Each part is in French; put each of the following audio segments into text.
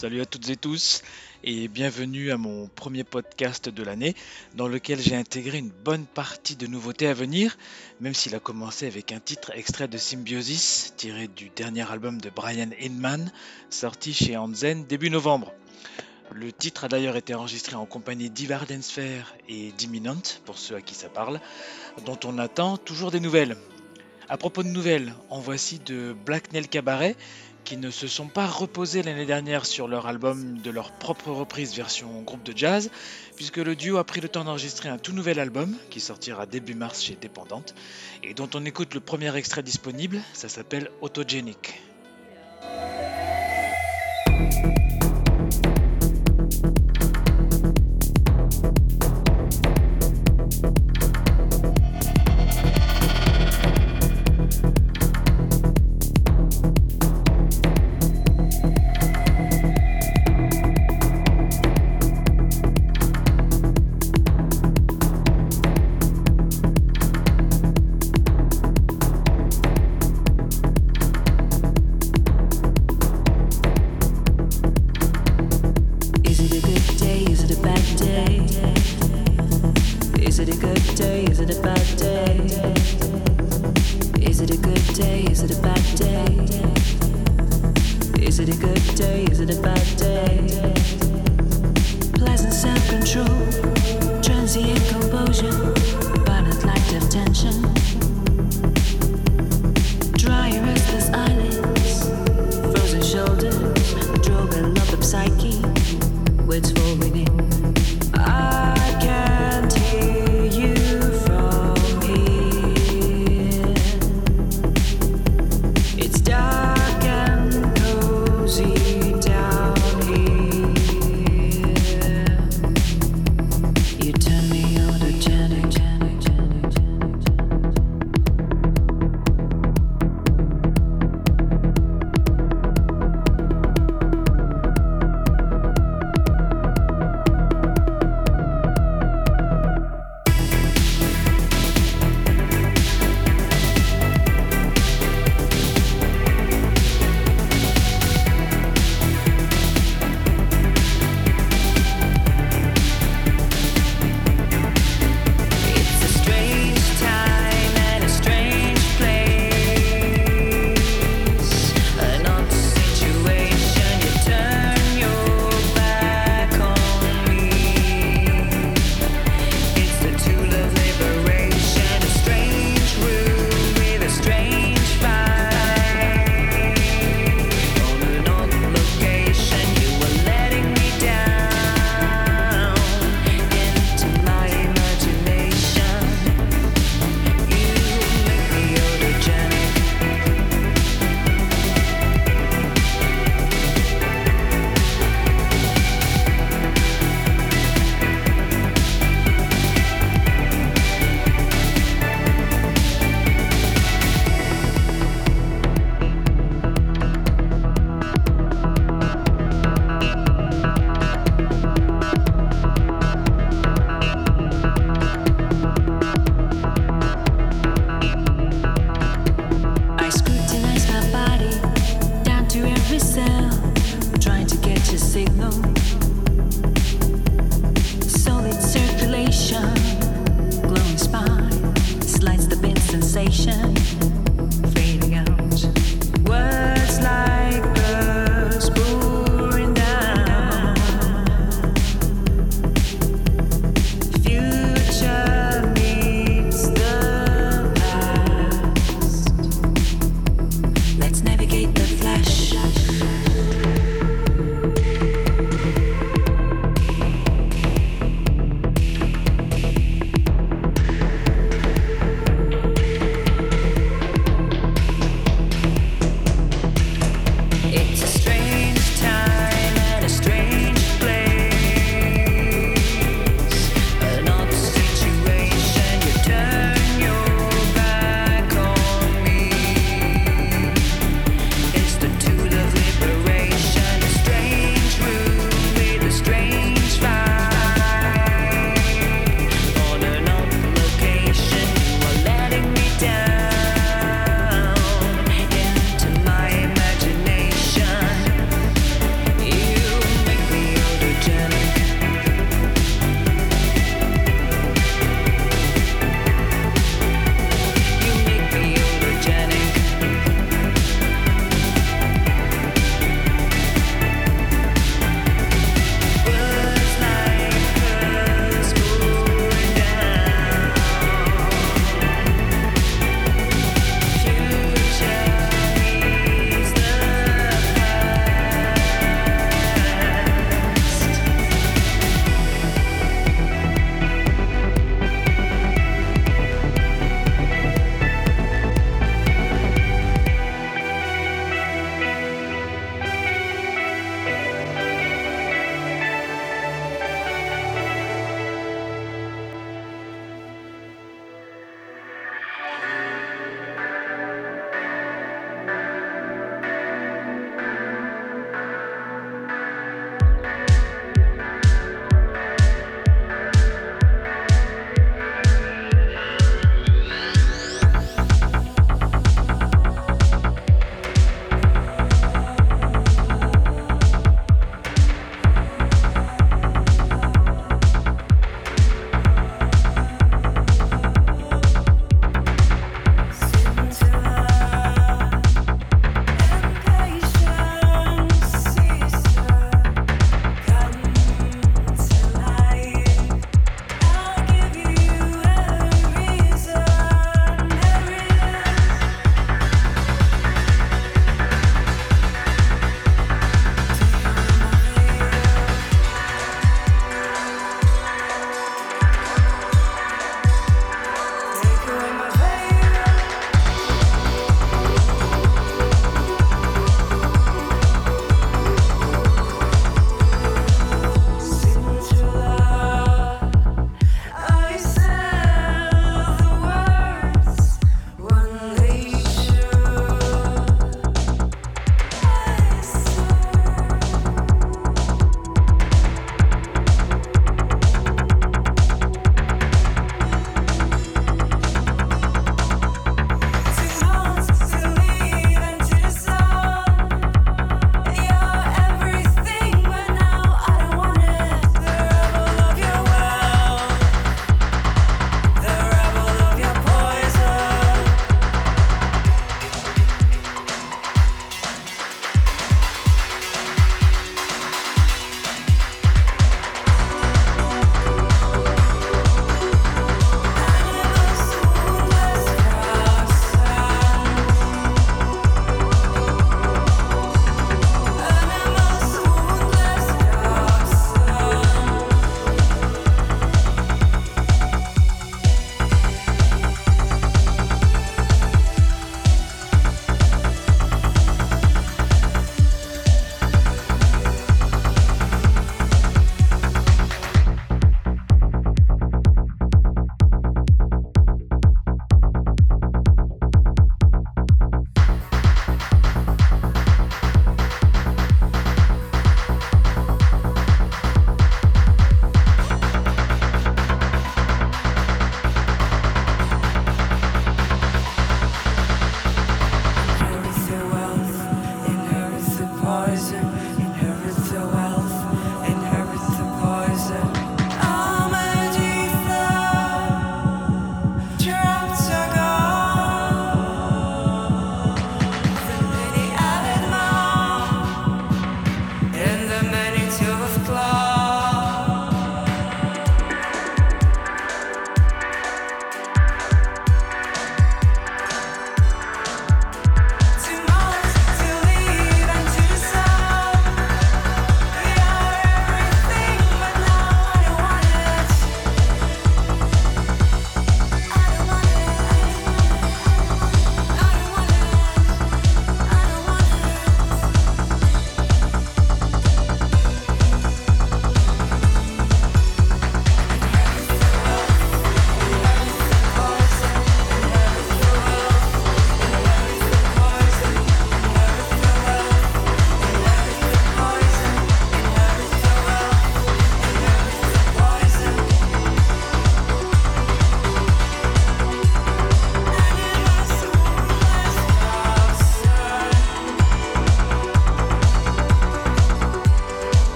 Salut à toutes et tous et bienvenue à mon premier podcast de l'année dans lequel j'ai intégré une bonne partie de nouveautés à venir, même s'il a commencé avec un titre extrait de Symbiosis tiré du dernier album de Brian Inman sorti chez Hansen début novembre. Le titre a d'ailleurs été enregistré en compagnie d'Ivardensphere et d'Imminent, pour ceux à qui ça parle, dont on attend toujours des nouvelles. À propos de nouvelles, en voici de Black Nail Cabaret, qui ne se sont pas reposés l'année dernière sur leur album de leur propre reprise version groupe de jazz, puisque le duo a pris le temps d'enregistrer un tout nouvel album qui sortira début mars chez Dépendante, et dont on écoute le premier extrait disponible, ça s'appelle Autogenic.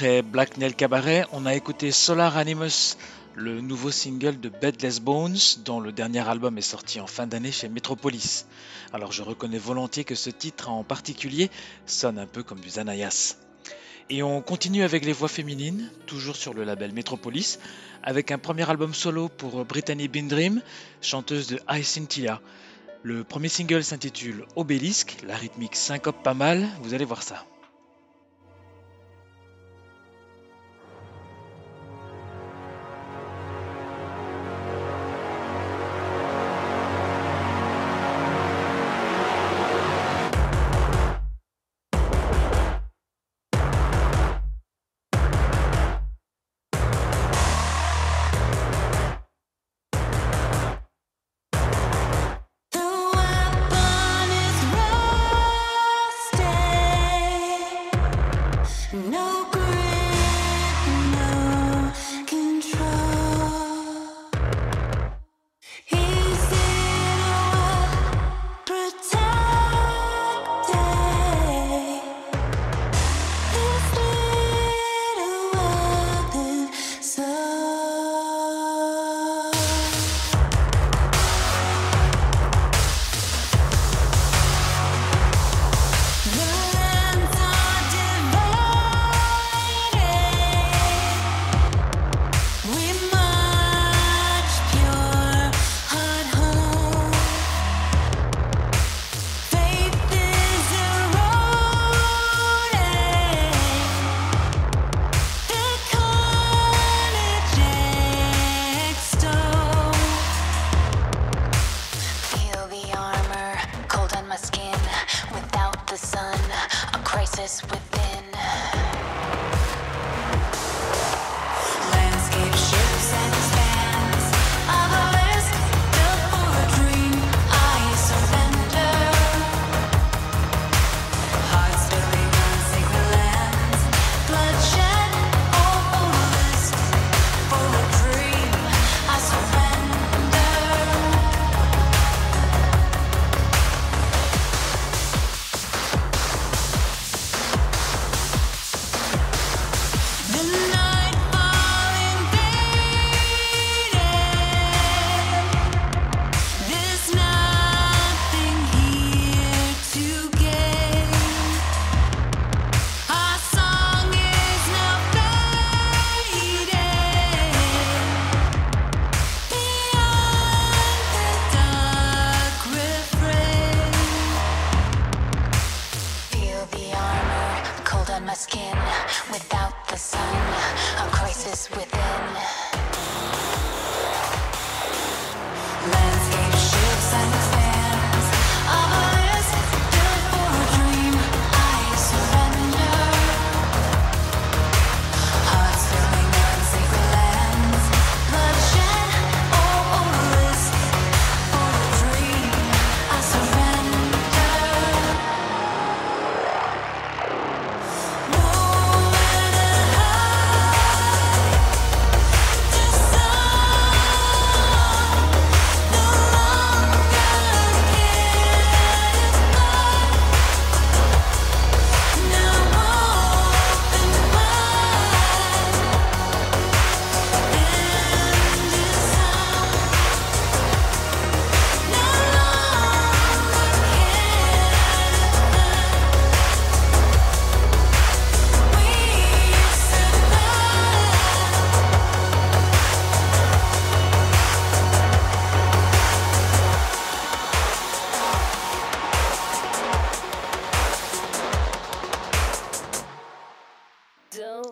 Après Black Nail Cabaret, on a écouté Solar Animus, le nouveau single de Bedless Bones, dont le dernier album est sorti en fin d'année chez Metropolis. Alors je reconnais volontiers que ce titre en particulier sonne un peu comme du Zanayas. Et on continue avec les voix féminines, toujours sur le label Metropolis, avec un premier album solo pour Brittany Bindream, chanteuse de High Cynthia. Le premier single s'intitule Obélisque, la rythmique syncope pas mal, vous allez voir ça.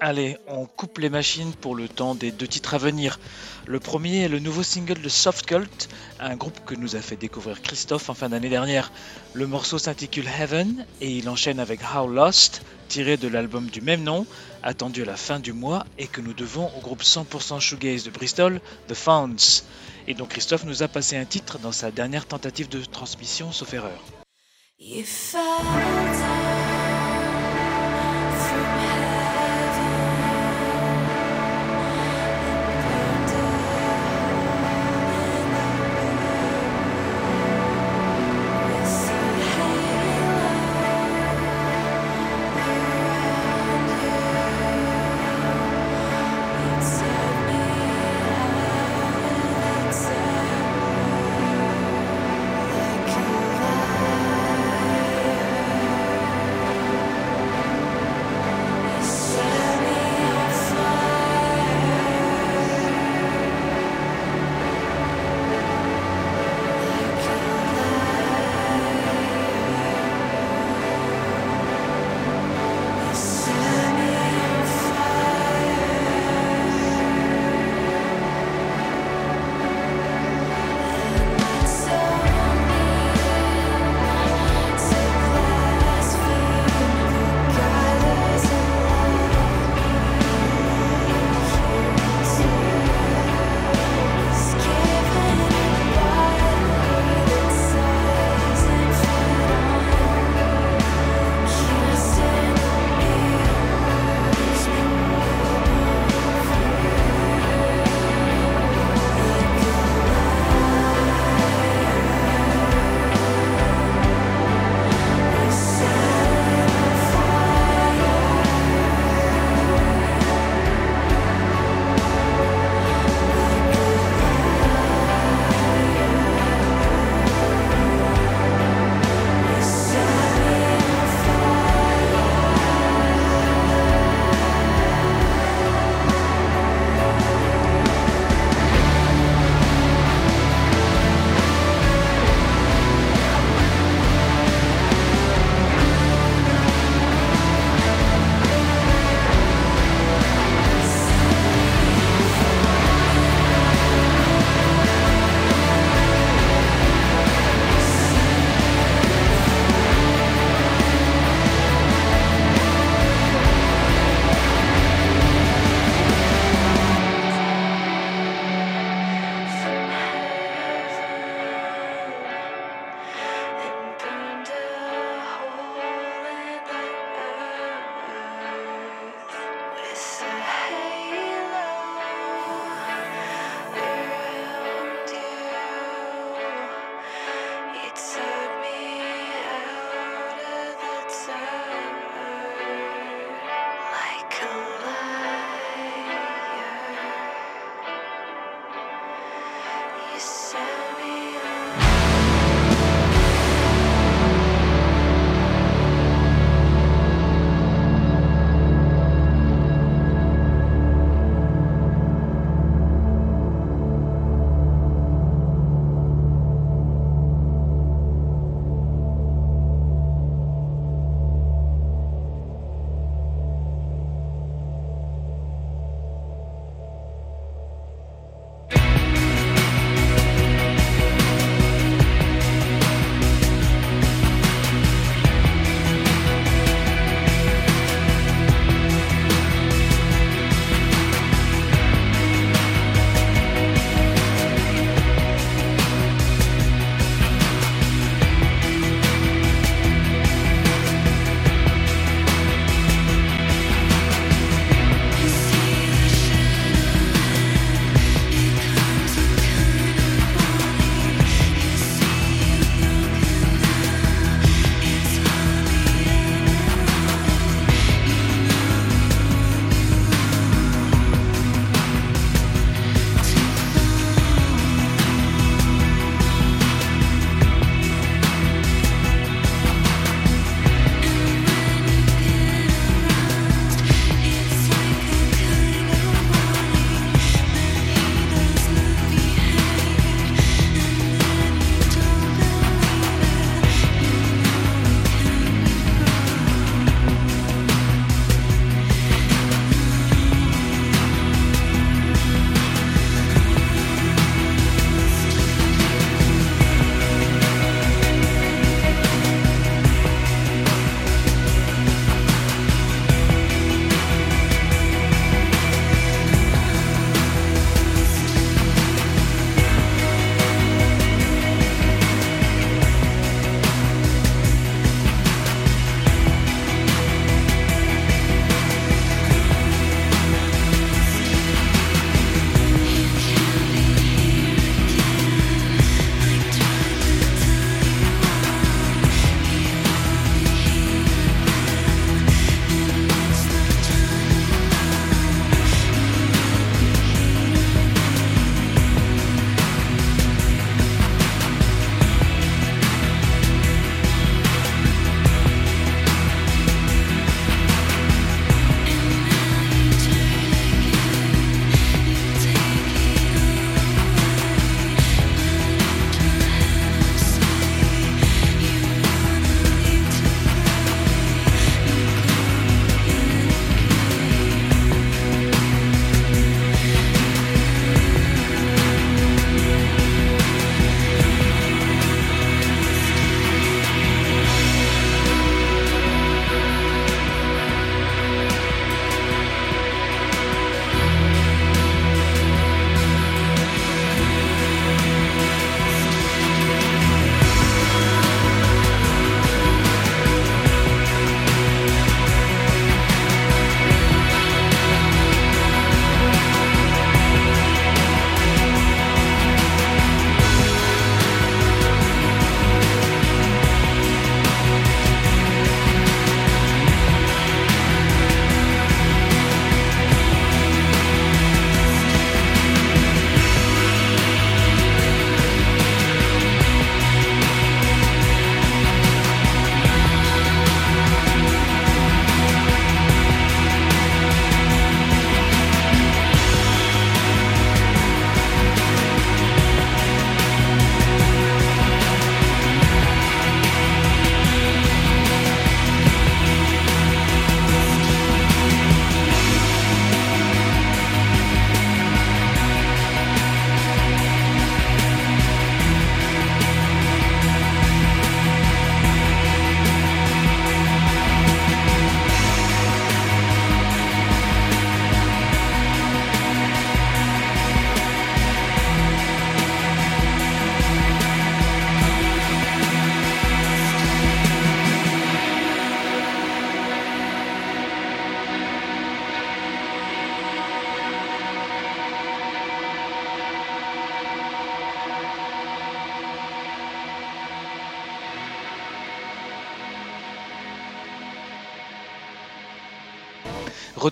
Allez, on coupe les machines pour le temps des deux titres à venir. Le premier est le nouveau single de Soft Cult, un groupe que nous a fait découvrir Christophe en fin d'année dernière. Le morceau s'intitule Heaven et il enchaîne avec How Lost, tiré de l'album du même nom, attendu à la fin du mois et que nous devons au groupe 100% shoegaze de Bristol, The Founds. Et donc Christophe nous a passé un titre dans sa dernière tentative de transmission, sauf erreur.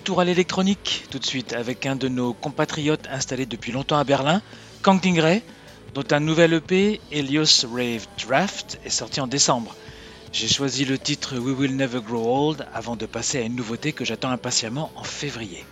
Retour à l'électronique tout de suite avec un de nos compatriotes installés depuis longtemps à Berlin, Kang Tingray, dont un nouvel EP, Helios Rave Draft, est sorti en décembre. J'ai choisi le titre We Will Never Grow Old avant de passer à une nouveauté que j'attends impatiemment en février.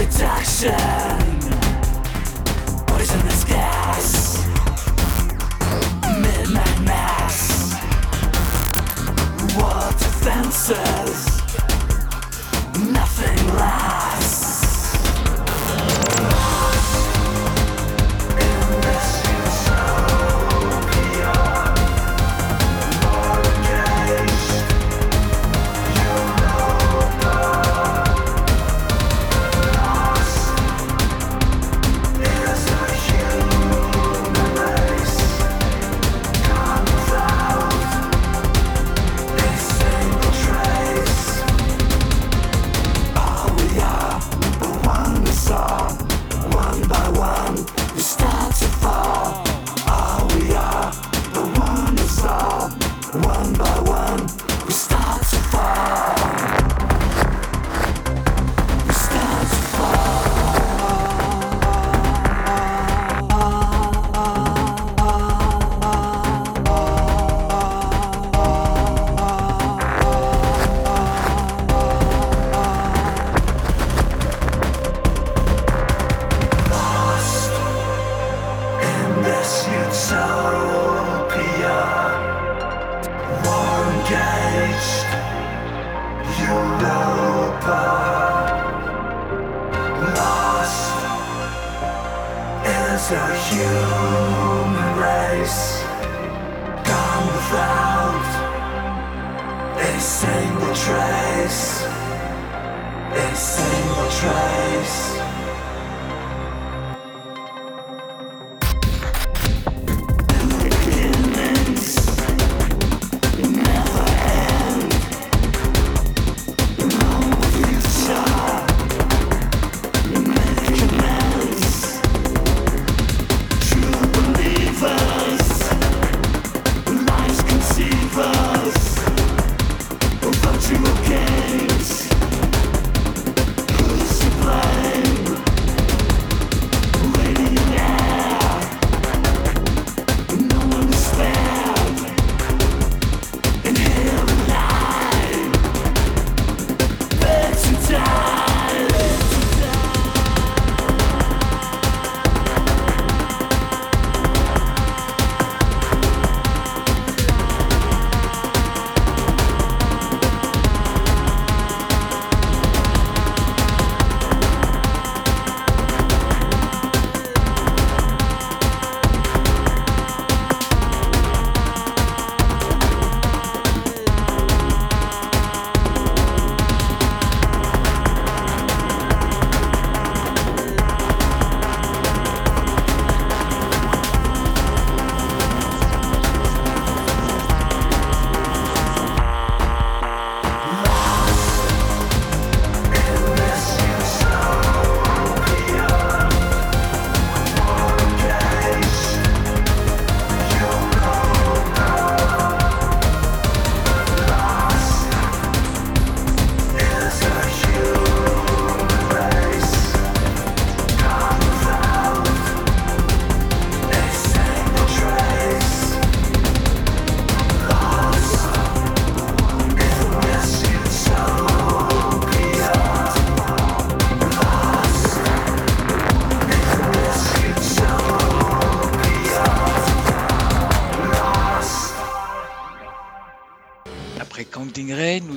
Seduction Poisonous gas. Midnight mass. What offensive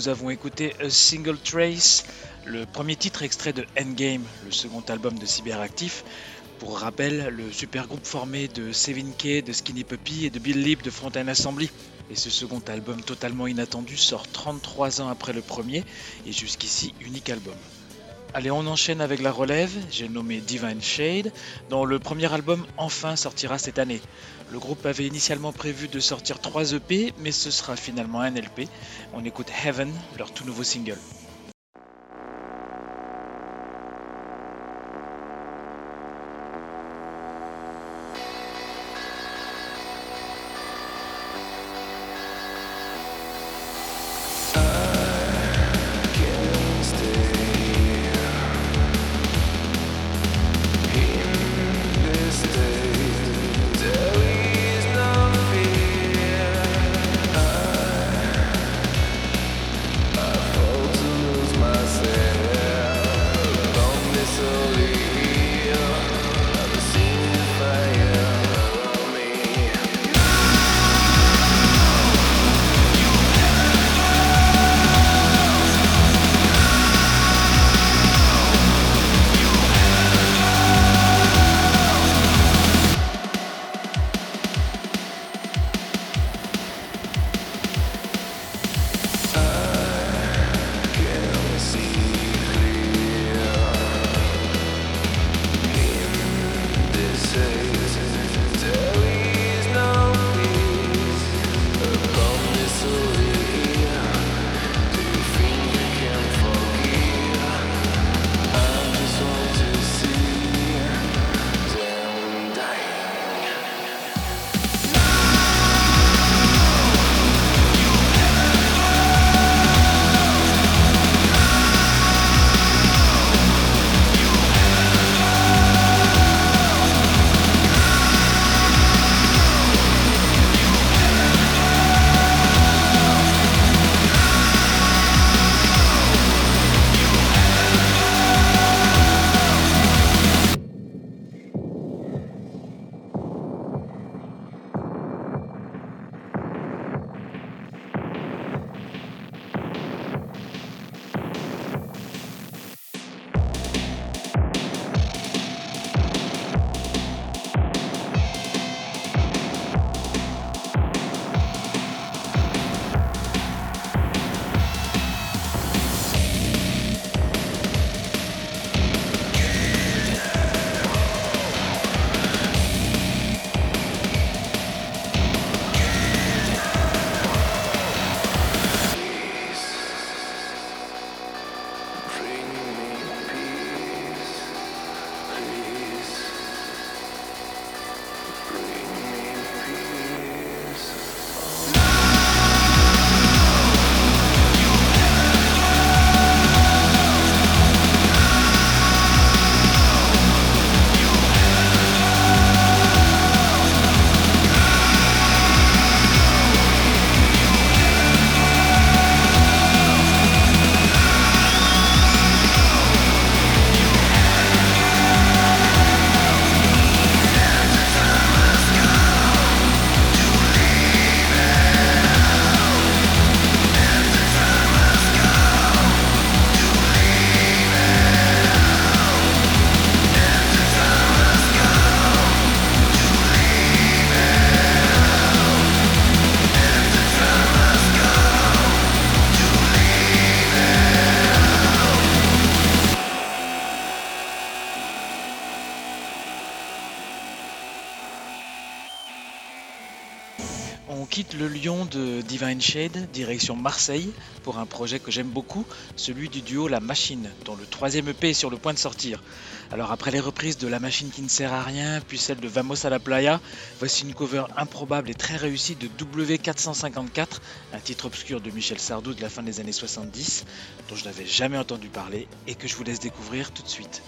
nous avons écouté A Single Trace, le premier titre extrait de Endgame, le second album de Cyberactif. Pour rappel, le super groupe formé de Sevin K, de Skinny Puppy et de Bill Lip de Fontaine Assembly. Et ce second album totalement inattendu sort 33 ans après le premier et jusqu'ici unique album. Allez, on enchaîne avec la relève, j'ai nommé Divine Shade, dont le premier album enfin sortira cette année. Le groupe avait initialement prévu de sortir 3 EP, mais ce sera finalement un LP. On écoute Heaven, leur tout nouveau single. Le Lyon de Divine Shade, direction Marseille, pour un projet que j'aime beaucoup, celui du duo La Machine, dont le troisième EP est sur le point de sortir. Alors après les reprises de La Machine qui ne sert à rien, puis celle de Vamos a la Playa, voici une cover improbable et très réussie de W454, un titre obscur de Michel Sardou de la fin des années 70, dont je n'avais jamais entendu parler et que je vous laisse découvrir tout de suite.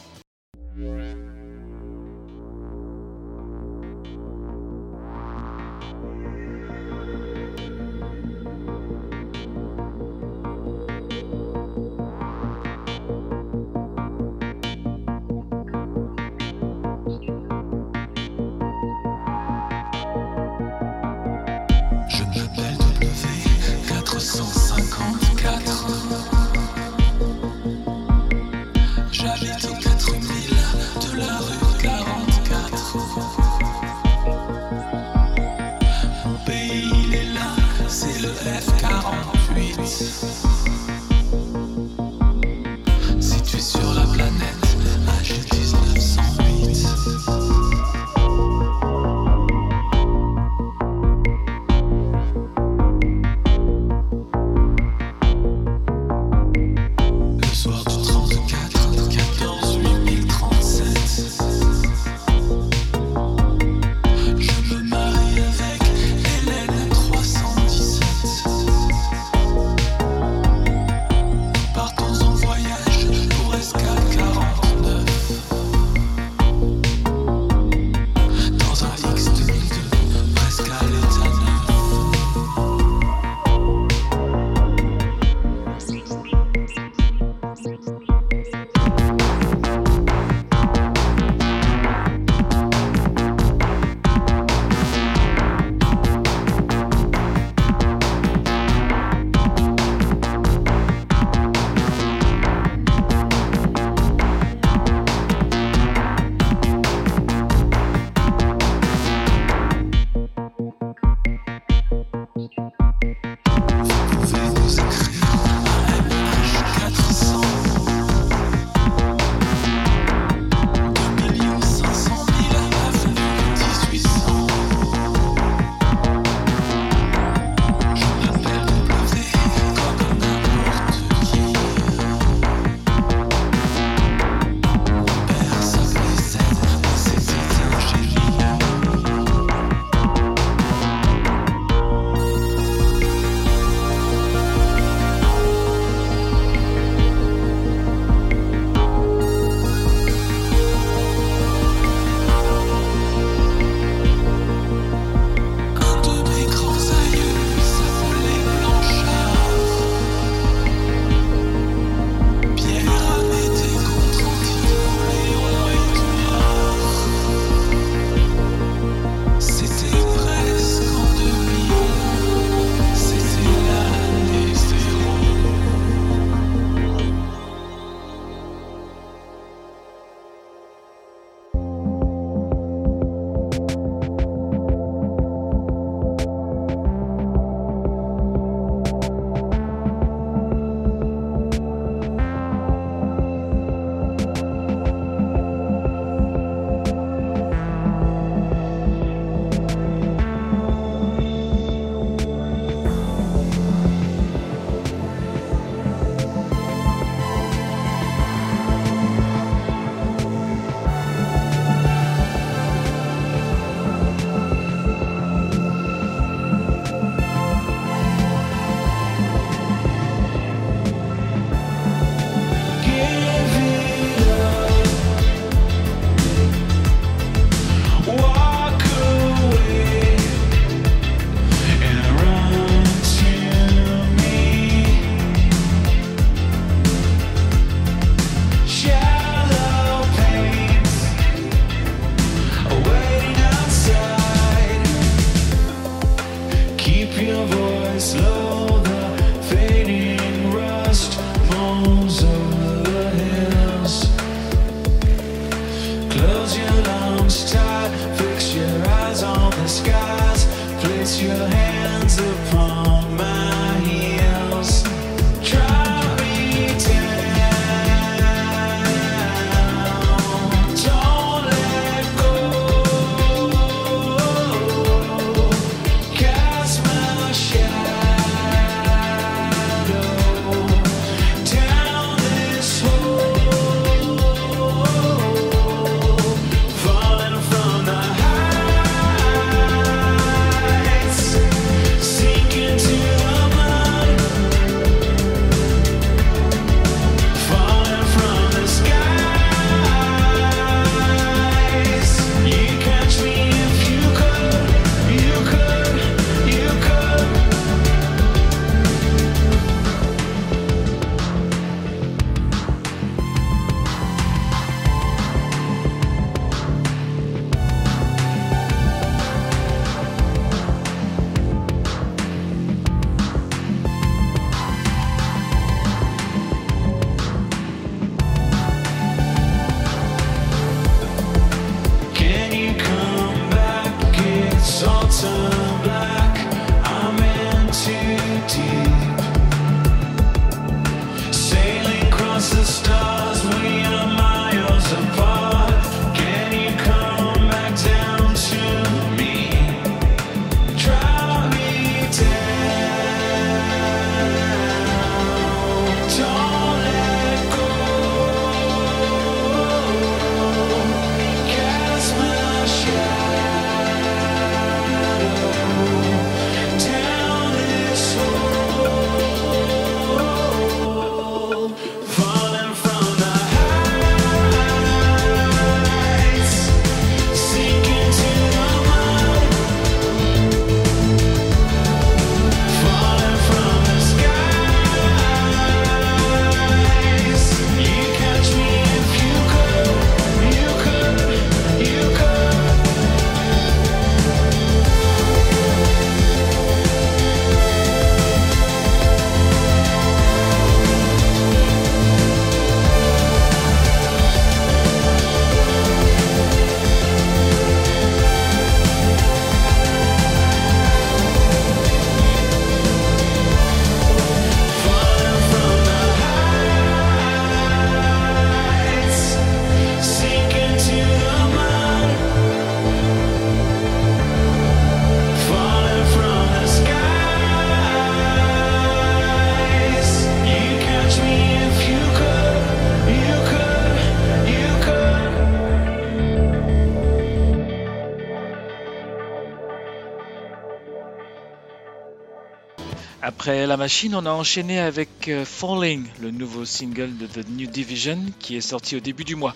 Après La Machine, on a enchaîné avec euh, Falling, le nouveau single de The New Division qui est sorti au début du mois.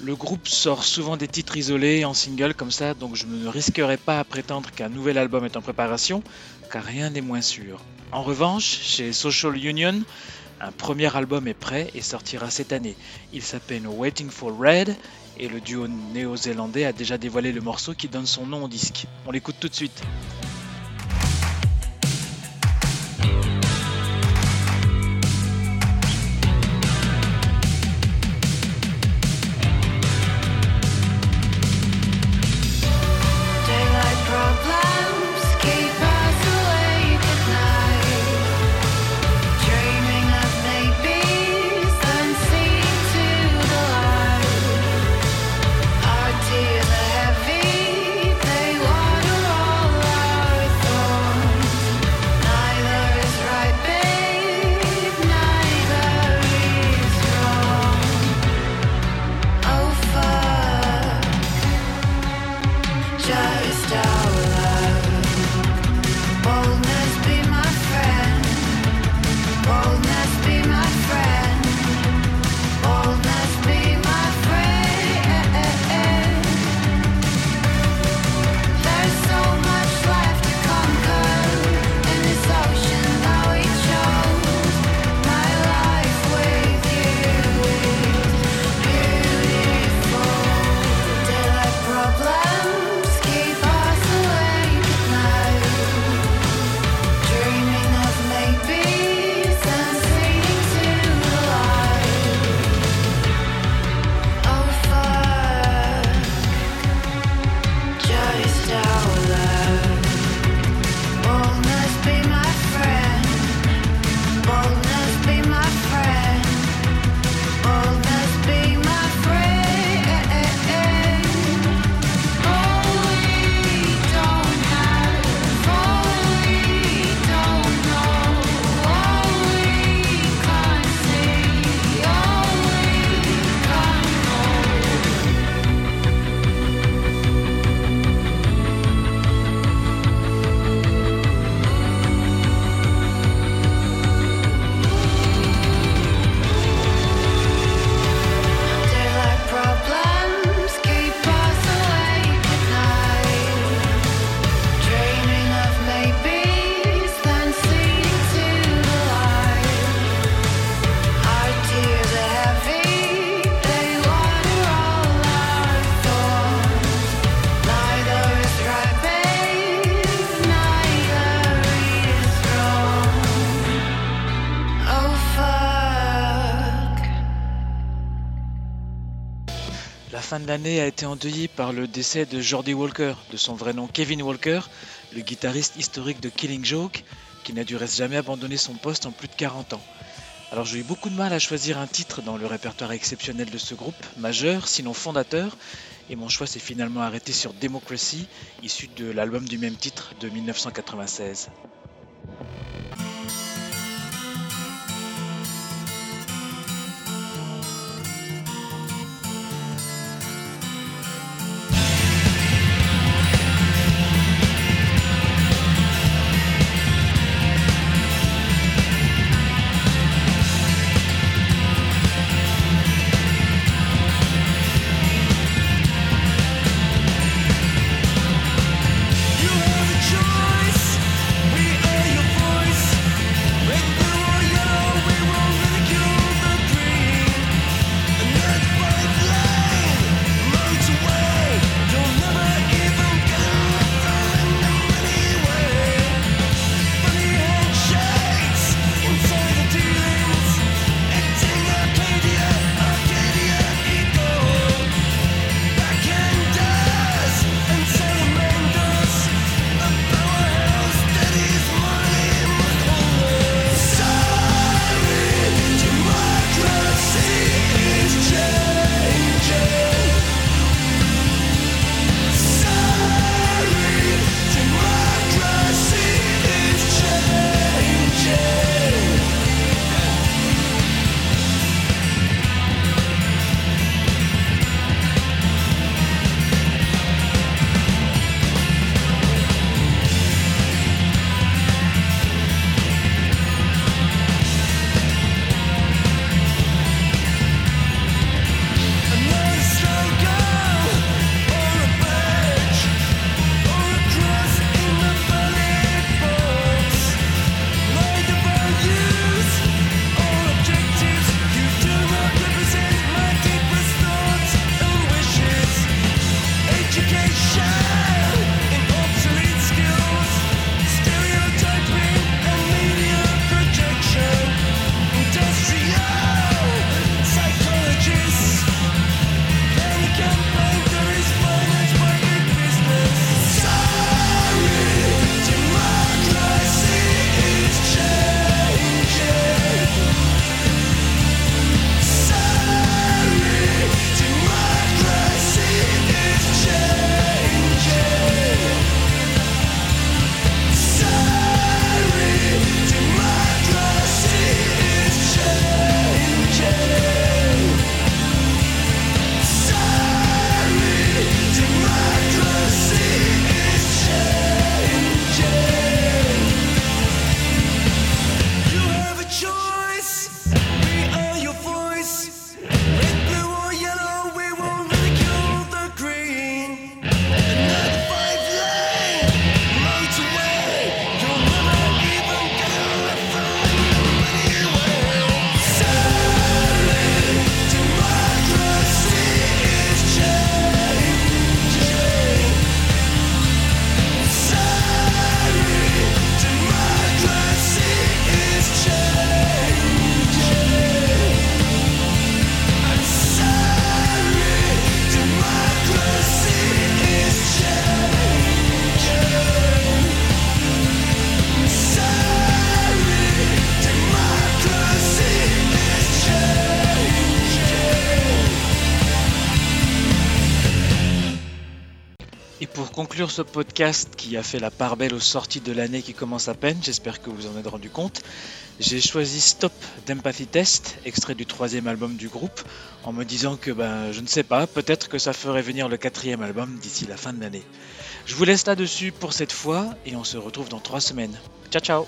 Le groupe sort souvent des titres isolés en single comme ça, donc je ne risquerai pas à prétendre qu'un nouvel album est en préparation, car rien n'est moins sûr. En revanche, chez Social Union, un premier album est prêt et sortira cette année. Il s'appelle Waiting for Red et le duo néo-zélandais a déjà dévoilé le morceau qui donne son nom au disque. On l'écoute tout de suite. L'année a été endeuillée par le décès de Jordi Walker, de son vrai nom Kevin Walker, le guitariste historique de Killing Joke, qui n'a dû reste jamais abandonner son poste en plus de 40 ans. Alors j'ai eu beaucoup de mal à choisir un titre dans le répertoire exceptionnel de ce groupe, majeur, sinon fondateur, et mon choix s'est finalement arrêté sur Democracy, issu de l'album du même titre de 1996. Conclure ce podcast qui a fait la part belle aux sorties de l'année qui commence à peine, j'espère que vous en êtes rendu compte, j'ai choisi Stop d'Empathy Test, extrait du troisième album du groupe, en me disant que ben je ne sais pas, peut-être que ça ferait venir le quatrième album d'ici la fin de l'année. Je vous laisse là-dessus pour cette fois et on se retrouve dans trois semaines. Ciao ciao